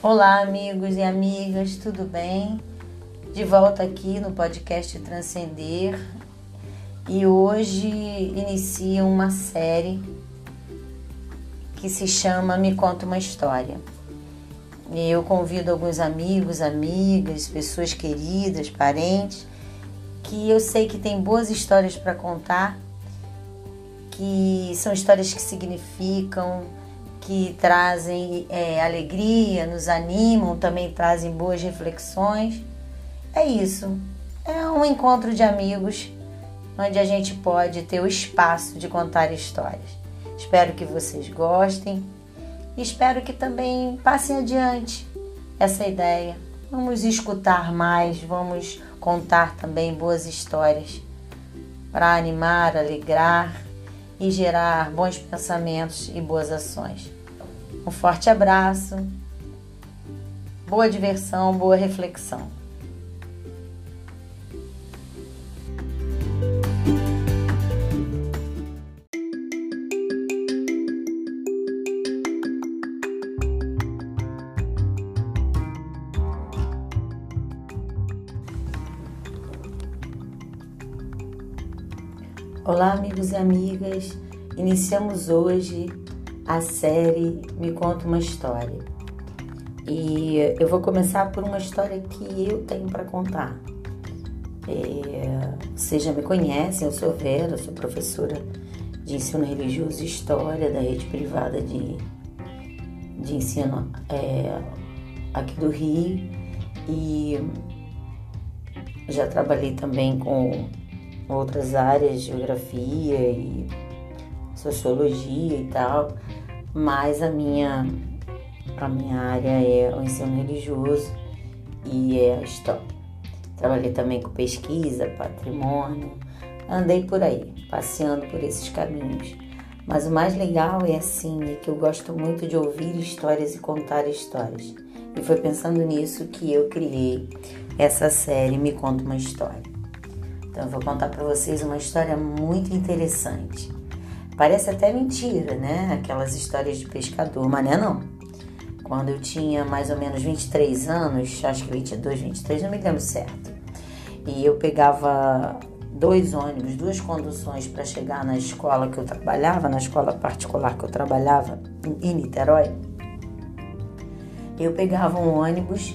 Olá, amigos e amigas, tudo bem? De volta aqui no podcast Transcender e hoje inicia uma série que se chama Me Conta uma História. Eu convido alguns amigos, amigas, pessoas queridas, parentes, que eu sei que tem boas histórias para contar, que são histórias que significam, que trazem é, alegria, nos animam, também trazem boas reflexões. É isso. É um encontro de amigos onde a gente pode ter o espaço de contar histórias. Espero que vocês gostem espero que também passem adiante essa ideia. Vamos escutar mais, vamos contar também boas histórias para animar, alegrar e gerar bons pensamentos e boas ações. Um forte abraço, boa diversão, boa reflexão. Olá, amigos e amigas. Iniciamos hoje a série Me Conta uma História. E eu vou começar por uma história que eu tenho para contar. É, vocês já me conhecem, eu sou Vera, sou professora de ensino religioso e história da rede privada de, de ensino é, aqui do Rio e já trabalhei também com outras áreas, geografia e sociologia e tal, mas a minha a minha área é o ensino religioso e é a história. Trabalhei também com pesquisa, patrimônio, andei por aí, passeando por esses caminhos. Mas o mais legal é assim, é que eu gosto muito de ouvir histórias e contar histórias. E foi pensando nisso que eu criei essa série Me Conta uma História. Então eu vou contar para vocês uma história muito interessante. Parece até mentira, né? Aquelas histórias de pescador, mas não é não. Quando eu tinha mais ou menos 23 anos, acho que 22, 23, não me lembro certo. E eu pegava dois ônibus, duas conduções para chegar na escola que eu trabalhava, na escola particular que eu trabalhava em Niterói. Eu pegava um ônibus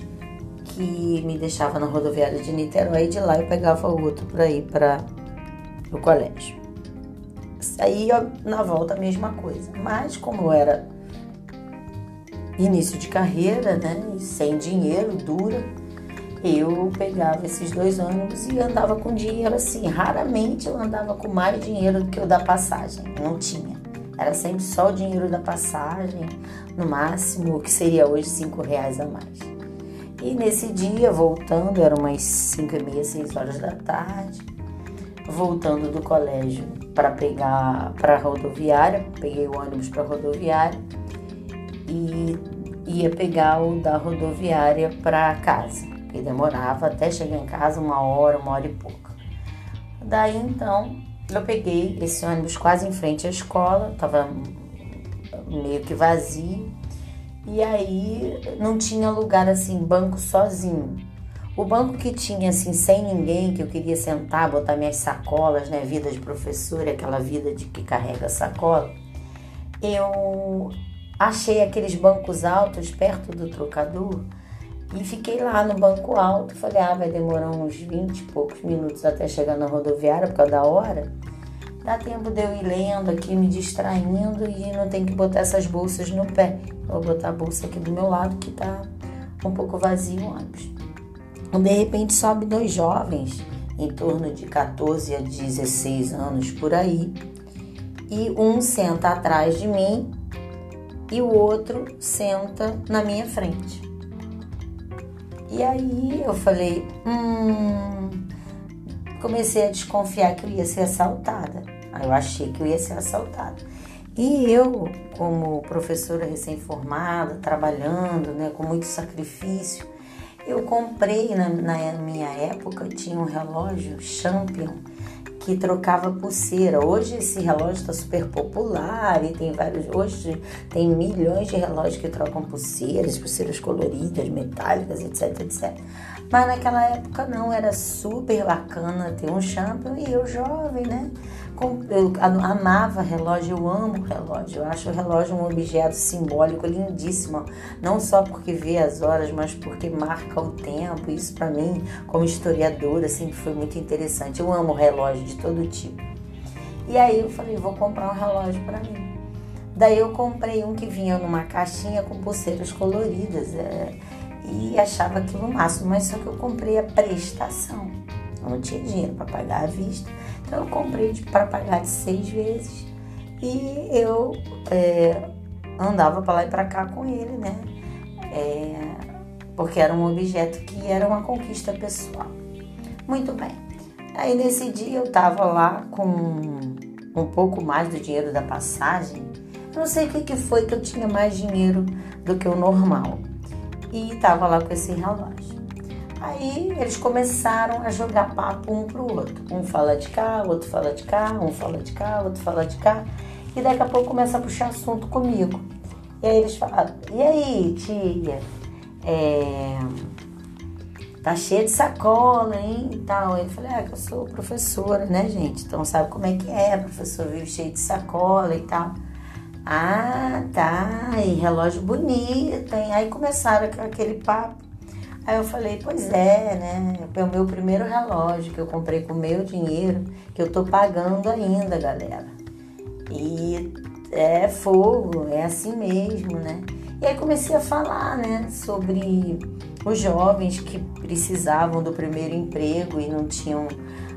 que me deixava na rodoviária de Niterói e de lá eu pegava outro para ir para o colégio. Aí na volta a mesma coisa, mas como eu era início de carreira, né, sem dinheiro, dura, eu pegava esses dois ônibus e andava com dinheiro assim. Raramente eu andava com mais dinheiro do que o da passagem, não tinha. Era sempre só o dinheiro da passagem, no máximo, o que seria hoje cinco reais a mais. E nesse dia, voltando, eram umas 5 e meia, 6 horas da tarde, voltando do colégio para pegar para a rodoviária, peguei o ônibus para a rodoviária e ia pegar o da rodoviária para casa, que demorava até chegar em casa uma hora, uma hora e pouco. Daí então eu peguei esse ônibus quase em frente à escola, estava meio que vazio e aí não tinha lugar assim, banco sozinho. O banco que tinha assim, sem ninguém, que eu queria sentar, botar minhas sacolas, né? Vida de professora, aquela vida de que carrega sacola. Eu achei aqueles bancos altos perto do trocador e fiquei lá no banco alto. Falei, ah, vai demorar uns 20 e poucos minutos até chegar na rodoviária por causa da hora. Dá tempo de eu ir lendo aqui, me distraindo e não tem que botar essas bolsas no pé. Vou botar a bolsa aqui do meu lado que tá um pouco vazio ônibus. De repente sobe dois jovens, em torno de 14 a 16 anos por aí, e um senta atrás de mim e o outro senta na minha frente. E aí eu falei, hum, comecei a desconfiar que eu ia ser assaltada. Eu achei que eu ia ser assaltada. E eu, como professora recém-formada, trabalhando, né, com muito sacrifício, eu comprei na, na, minha época, tinha um relógio Champion, que trocava pulseira. Hoje esse relógio está super popular e tem vários. Hoje tem milhões de relógios que trocam pulseiras, pulseiras coloridas, metálicas, etc, etc. Mas naquela época não, era super bacana ter um champion e eu jovem, né? Eu amava relógio, eu amo relógio. Eu acho o relógio um objeto simbólico lindíssimo, não só porque vê as horas, mas porque marca o tempo. Isso para mim, como historiadora, sempre foi muito interessante. Eu amo relógio de todo tipo. E aí eu falei, vou comprar um relógio para mim. Daí eu comprei um que vinha numa caixinha com pulseiras coloridas é, e achava aquilo máximo, mas só que eu comprei a prestação. Eu não tinha dinheiro para pagar à vista. Então eu comprei para pagar de seis vezes e eu é, andava para lá e para cá com ele, né? É, porque era um objeto que era uma conquista pessoal. Muito bem. Aí nesse dia eu tava lá com um pouco mais do dinheiro da passagem. Eu não sei o que, que foi que eu tinha mais dinheiro do que o normal. E tava lá com esse relógio. Aí eles começaram a jogar papo um pro outro. Um fala de cá, outro fala de cá, um fala de cá, outro fala de cá. E daqui a pouco começa a puxar assunto comigo. E aí eles falaram, e aí, tia? É... Tá cheia de sacola, hein? E tal. Eu falei, ah, que eu sou professora, né, gente? Então sabe como é que é, professor vive cheio de sacola e tal. Ah, tá, e relógio bonito, hein? Aí começaram aquele papo. Aí eu falei, pois é, né? É o meu primeiro relógio que eu comprei com meu dinheiro, que eu tô pagando ainda, galera. E é fogo, é assim mesmo, né? E aí comecei a falar, né, sobre os jovens que precisavam do primeiro emprego e não tinham,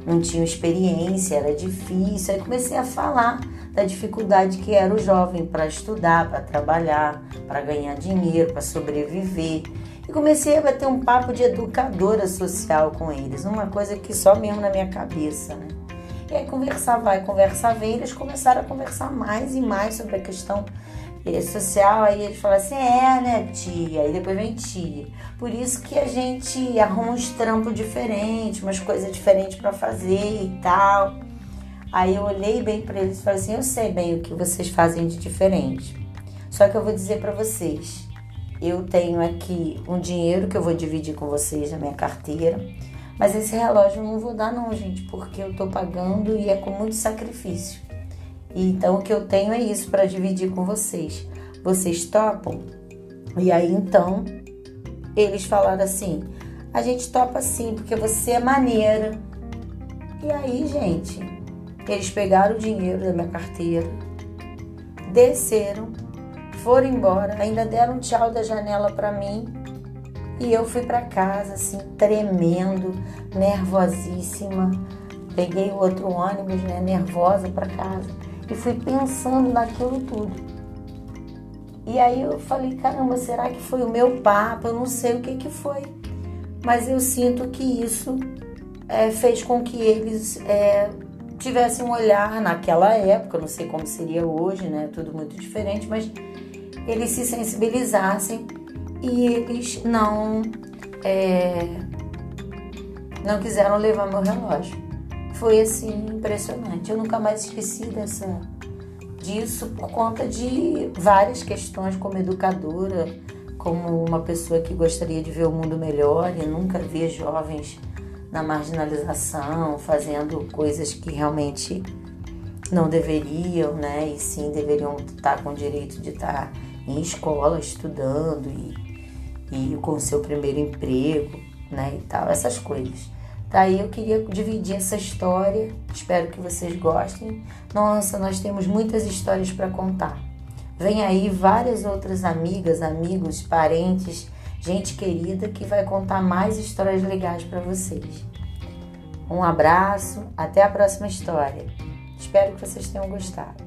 não tinham experiência, era difícil. Aí comecei a falar da dificuldade que era o jovem para estudar, para trabalhar, para ganhar dinheiro, para sobreviver. E comecei a bater um papo de educadora social com eles, uma coisa que só mesmo na minha cabeça, né? E aí conversar vai, conversar vem, eles começaram a conversar mais e mais sobre a questão eh, social, aí eles falam assim, é, né, tia? Aí depois vem tia. Por isso que a gente arruma uns trampos diferentes, umas coisas diferentes para fazer e tal. Aí eu olhei bem para eles e falei assim, eu sei bem o que vocês fazem de diferente. Só que eu vou dizer para vocês, eu tenho aqui um dinheiro que eu vou dividir com vocês na minha carteira. Mas esse relógio eu não vou dar não, gente, porque eu tô pagando e é com muito sacrifício. Então o que eu tenho é isso para dividir com vocês. Vocês topam? E aí então eles falaram assim: "A gente topa sim, porque você é maneira". E aí, gente, eles pegaram o dinheiro da minha carteira, desceram foram embora, ainda deram um tchau da janela para mim e eu fui para casa assim tremendo, nervosíssima. Peguei o outro ônibus, né, nervosa para casa e fui pensando naquilo tudo. E aí eu falei, caramba, será que foi o meu papo? Eu não sei o que que foi, mas eu sinto que isso é, fez com que eles é, tivessem um olhar naquela época, não sei como seria hoje, né? Tudo muito diferente, mas eles se sensibilizassem e eles não é, não quiseram levar meu relógio. Foi assim impressionante. Eu nunca mais esqueci dessa disso por conta de várias questões como educadora, como uma pessoa que gostaria de ver o mundo melhor e nunca ver jovens na marginalização, fazendo coisas que realmente não deveriam, né? E sim deveriam estar com o direito de estar em escola estudando e, e com seu primeiro emprego, né, e tal, essas coisas. Daí eu queria dividir essa história, espero que vocês gostem. Nossa, nós temos muitas histórias para contar. Vem aí várias outras amigas, amigos, parentes, gente querida que vai contar mais histórias legais para vocês. Um abraço, até a próxima história. Espero que vocês tenham gostado.